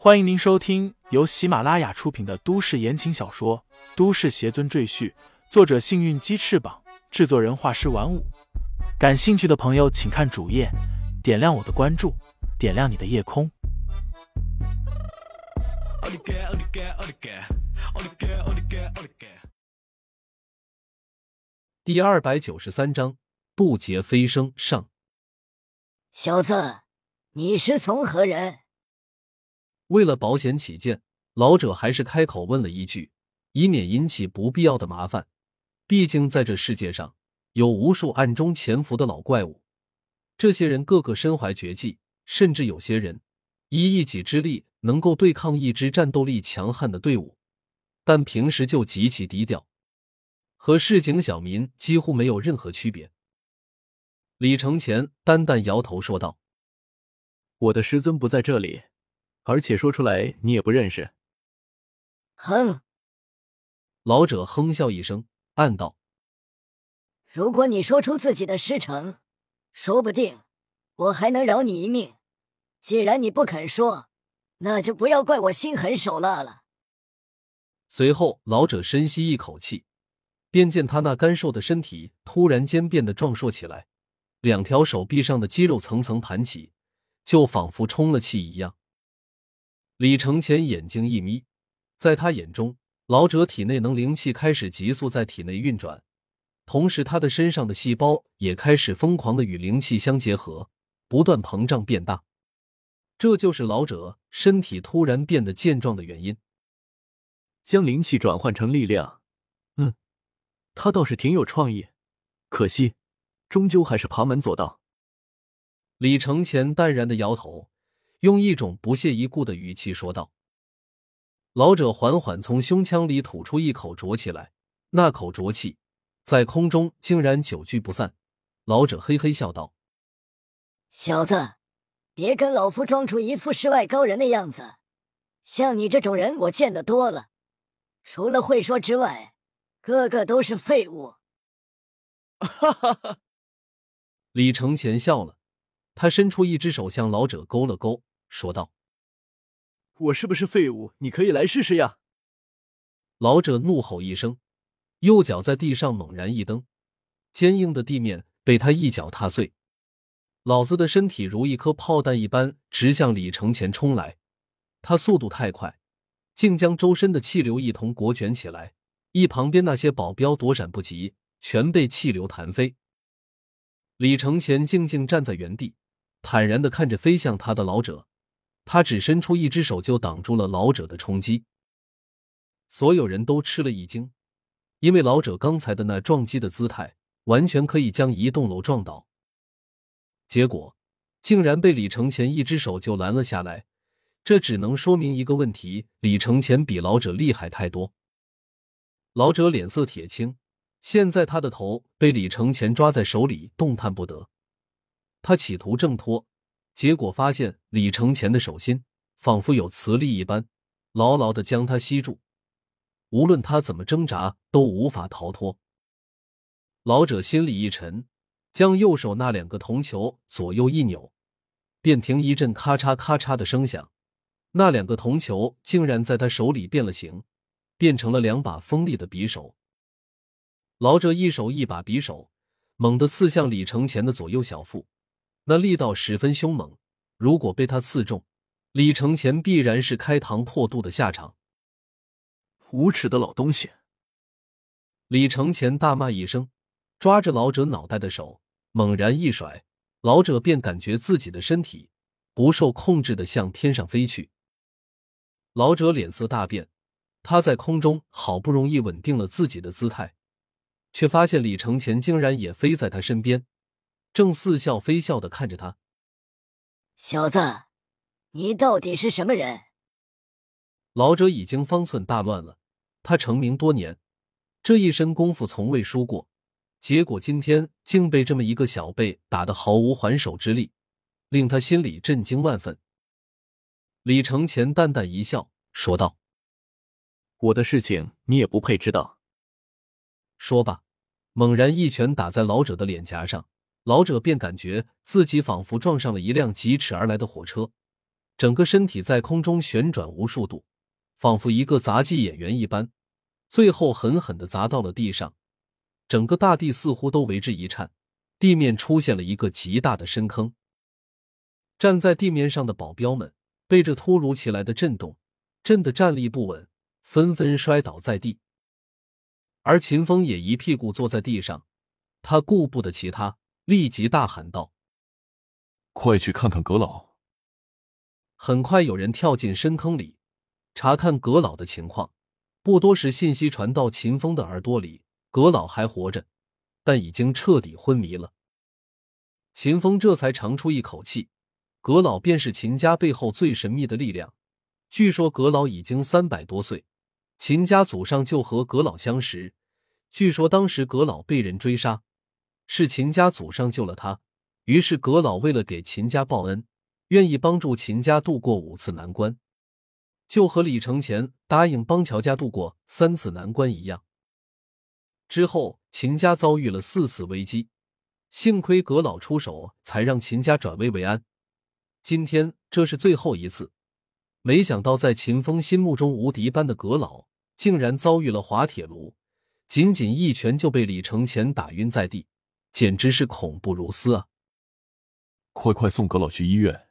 欢迎您收听由喜马拉雅出品的都市言情小说《都市邪尊赘婿》，作者：幸运鸡翅膀，制作人：画师玩五。感兴趣的朋友，请看主页，点亮我的关注，点亮你的夜空。第二百九十三章：渡劫飞升上。小子，你是从何人？为了保险起见，老者还是开口问了一句，以免引起不必要的麻烦。毕竟在这世界上，有无数暗中潜伏的老怪物，这些人个个身怀绝技，甚至有些人以一己之力能够对抗一支战斗力强悍的队伍，但平时就极其低调，和市井小民几乎没有任何区别。李承前淡淡摇头说道：“我的师尊不在这里。”而且说出来你也不认识。哼！老者哼笑一声，暗道：“如果你说出自己的师承，说不定我还能饶你一命。既然你不肯说，那就不要怪我心狠手辣了。”随后，老者深吸一口气，便见他那干瘦的身体突然间变得壮硕起来，两条手臂上的肌肉层层盘起，就仿佛充了气一样。李承前眼睛一眯，在他眼中，老者体内能灵气开始急速在体内运转，同时他的身上的细胞也开始疯狂的与灵气相结合，不断膨胀变大。这就是老者身体突然变得健壮的原因。将灵气转换成力量，嗯，他倒是挺有创意，可惜，终究还是旁门左道。李承前淡然的摇头。用一种不屑一顾的语气说道：“老者缓缓从胸腔里吐出一口浊气来，那口浊气在空中竟然久聚不散。”老者嘿嘿笑道：“小子，别跟老夫装出一副世外高人的样子。像你这种人，我见得多了，除了会说之外，个个都是废物。”哈哈哈！李承前笑了，他伸出一只手向老者勾了勾。说道：“我是不是废物？你可以来试试呀！”老者怒吼一声，右脚在地上猛然一蹬，坚硬的地面被他一脚踏碎。老子的身体如一颗炮弹一般直向李承前冲来，他速度太快，竟将周身的气流一同裹卷起来。一旁边那些保镖躲闪不及，全被气流弹飞。李承前静静站在原地，坦然的看着飞向他的老者。他只伸出一只手就挡住了老者的冲击，所有人都吃了一惊，因为老者刚才的那撞击的姿态，完全可以将一栋楼撞倒。结果竟然被李承前一只手就拦了下来，这只能说明一个问题：李承前比老者厉害太多。老者脸色铁青，现在他的头被李承前抓在手里，动弹不得。他企图挣脱。结果发现李承前的手心仿佛有磁力一般，牢牢的将他吸住，无论他怎么挣扎都无法逃脱。老者心里一沉，将右手那两个铜球左右一扭，便听一阵咔嚓咔嚓的声响，那两个铜球竟然在他手里变了形，变成了两把锋利的匕首。老者一手一把匕首，猛地刺向李承前的左右小腹。那力道十分凶猛，如果被他刺中，李承前必然是开膛破肚的下场。无耻的老东西！李承前大骂一声，抓着老者脑袋的手猛然一甩，老者便感觉自己的身体不受控制的向天上飞去。老者脸色大变，他在空中好不容易稳定了自己的姿态，却发现李承前竟然也飞在他身边。正似笑非笑的看着他，小子，你到底是什么人？老者已经方寸大乱了。他成名多年，这一身功夫从未输过，结果今天竟被这么一个小辈打得毫无还手之力，令他心里震惊万分。李承前淡淡一笑，说道：“我的事情你也不配知道。”说罢，猛然一拳打在老者的脸颊上。老者便感觉自己仿佛撞上了一辆疾驰而来的火车，整个身体在空中旋转无数度，仿佛一个杂技演员一般，最后狠狠的砸到了地上，整个大地似乎都为之一颤，地面出现了一个极大的深坑。站在地面上的保镖们被这突如其来的震动震得站立不稳，纷纷摔倒在地。而秦风也一屁股坐在地上，他顾不得其他，立即大喊道：“快去看看阁老！”很快有人跳进深坑里，查看阁老的情况。不多时，信息传到秦风的耳朵里：阁老还活着，但已经彻底昏迷了。秦风这才长出一口气。阁老便是秦家背后最神秘的力量。据说阁老已经三百多岁，秦家祖上就和阁老相识。据说当时阁老被人追杀，是秦家祖上救了他。于是阁老为了给秦家报恩，愿意帮助秦家度过五次难关，就和李承前答应帮乔家度过三次难关一样。之后秦家遭遇了四次危机，幸亏阁老出手，才让秦家转危为安。今天这是最后一次，没想到在秦风心目中无敌般的阁老，竟然遭遇了滑铁卢，仅仅一拳就被李承前打晕在地，简直是恐怖如斯啊！快快送阁老去医院，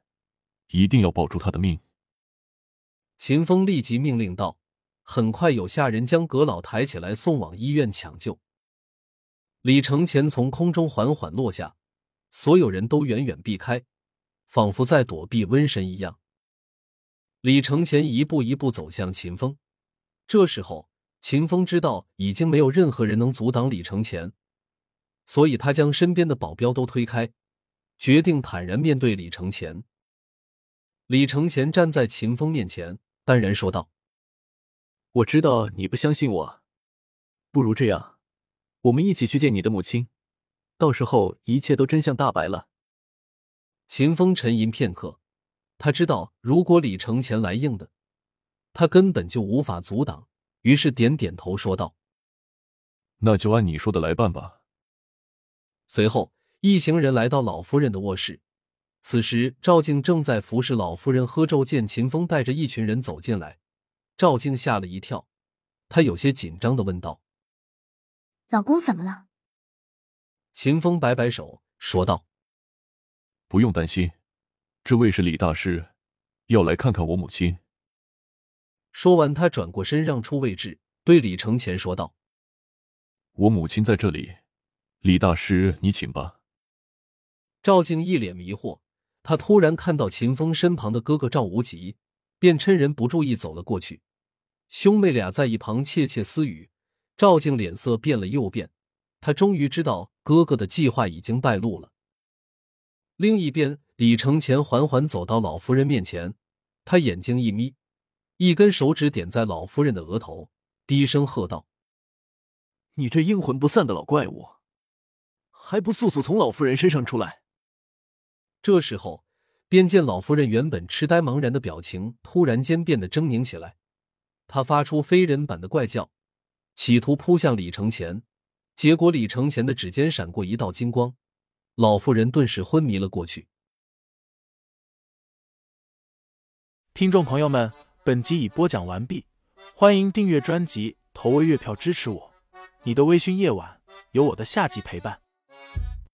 一定要保住他的命！秦风立即命令道。很快有下人将阁老抬起来送往医院抢救。李承前从空中缓缓落下，所有人都远远避开。仿佛在躲避瘟神一样，李承前一步一步走向秦风。这时候，秦风知道已经没有任何人能阻挡李承前，所以他将身边的保镖都推开，决定坦然面对李承前。李承前站在秦风面前，淡然说道：“我知道你不相信我，不如这样，我们一起去见你的母亲，到时候一切都真相大白了。”秦风沉吟片刻，他知道如果李承前来硬的，他根本就无法阻挡，于是点点头说道：“那就按你说的来办吧。”随后，一行人来到老夫人的卧室。此时，赵静正在服侍老夫人喝粥，见秦风带着一群人走进来，赵静吓了一跳，她有些紧张的问道：“老公怎么了？”秦风摆摆手说道。不用担心，这位是李大师，要来看看我母亲。说完，他转过身，让出位置，对李承前说道：“我母亲在这里，李大师，你请吧。”赵静一脸迷惑，他突然看到秦风身旁的哥哥赵无极，便趁人不注意走了过去。兄妹俩在一旁窃窃私语，赵静脸色变了又变，他终于知道哥哥的计划已经败露了。另一边，李承前缓缓走到老夫人面前，他眼睛一眯，一根手指点在老夫人的额头，低声喝道：“你这阴魂不散的老怪物，还不速速从老夫人身上出来！”这时候，便见老夫人原本痴呆茫然的表情突然间变得狰狞起来，她发出非人版的怪叫，企图扑向李承前，结果李承前的指尖闪过一道金光。老妇人顿时昏迷了过去。听众朋友们，本集已播讲完毕，欢迎订阅专辑，投喂月票支持我。你的微醺夜晚，有我的下集陪伴。